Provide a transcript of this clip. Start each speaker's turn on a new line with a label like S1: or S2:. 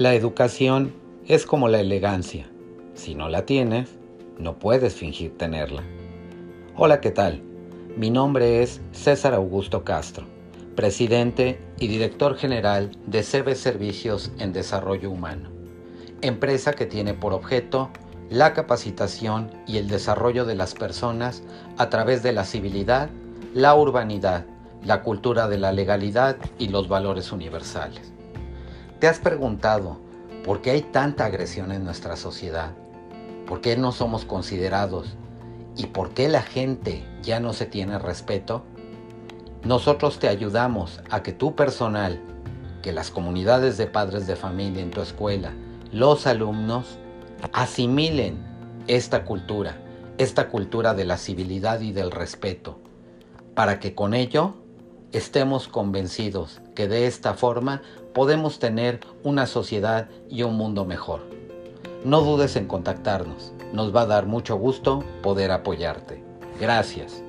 S1: La educación es como la elegancia. Si no la tienes, no puedes fingir tenerla. Hola, ¿qué tal? Mi nombre es César Augusto Castro, presidente y director general de CB Servicios en Desarrollo Humano, empresa que tiene por objeto la capacitación y el desarrollo de las personas a través de la civilidad, la urbanidad, la cultura de la legalidad y los valores universales. ¿Te has preguntado por qué hay tanta agresión en nuestra sociedad? ¿Por qué no somos considerados? ¿Y por qué la gente ya no se tiene respeto? Nosotros te ayudamos a que tu personal, que las comunidades de padres de familia en tu escuela, los alumnos, asimilen esta cultura, esta cultura de la civilidad y del respeto, para que con ello estemos convencidos que de esta forma podemos tener una sociedad y un mundo mejor. No dudes en contactarnos, nos va a dar mucho gusto poder apoyarte. Gracias.